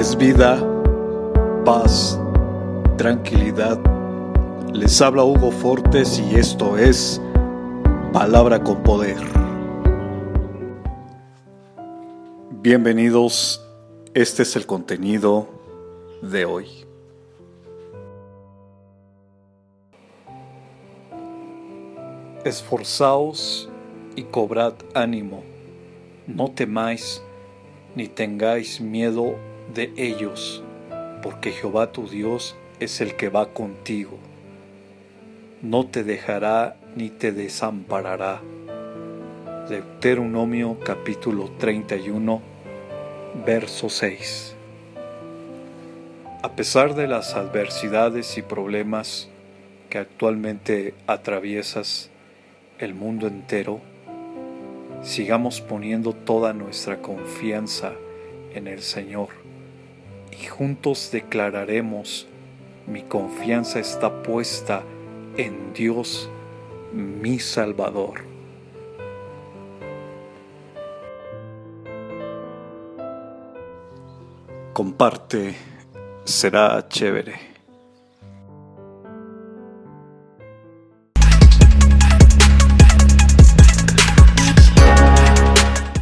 es vida, paz, tranquilidad. Les habla Hugo Fortes y esto es Palabra con Poder. Bienvenidos, este es el contenido de hoy. Esforzaos y cobrad ánimo, no temáis ni tengáis miedo de ellos, porque Jehová tu Dios es el que va contigo. No te dejará ni te desamparará. Deuteronomio capítulo 31, verso 6. A pesar de las adversidades y problemas que actualmente atraviesas el mundo entero, sigamos poniendo toda nuestra confianza en el Señor y juntos declararemos, mi confianza está puesta en Dios, mi Salvador. Comparte, será chévere.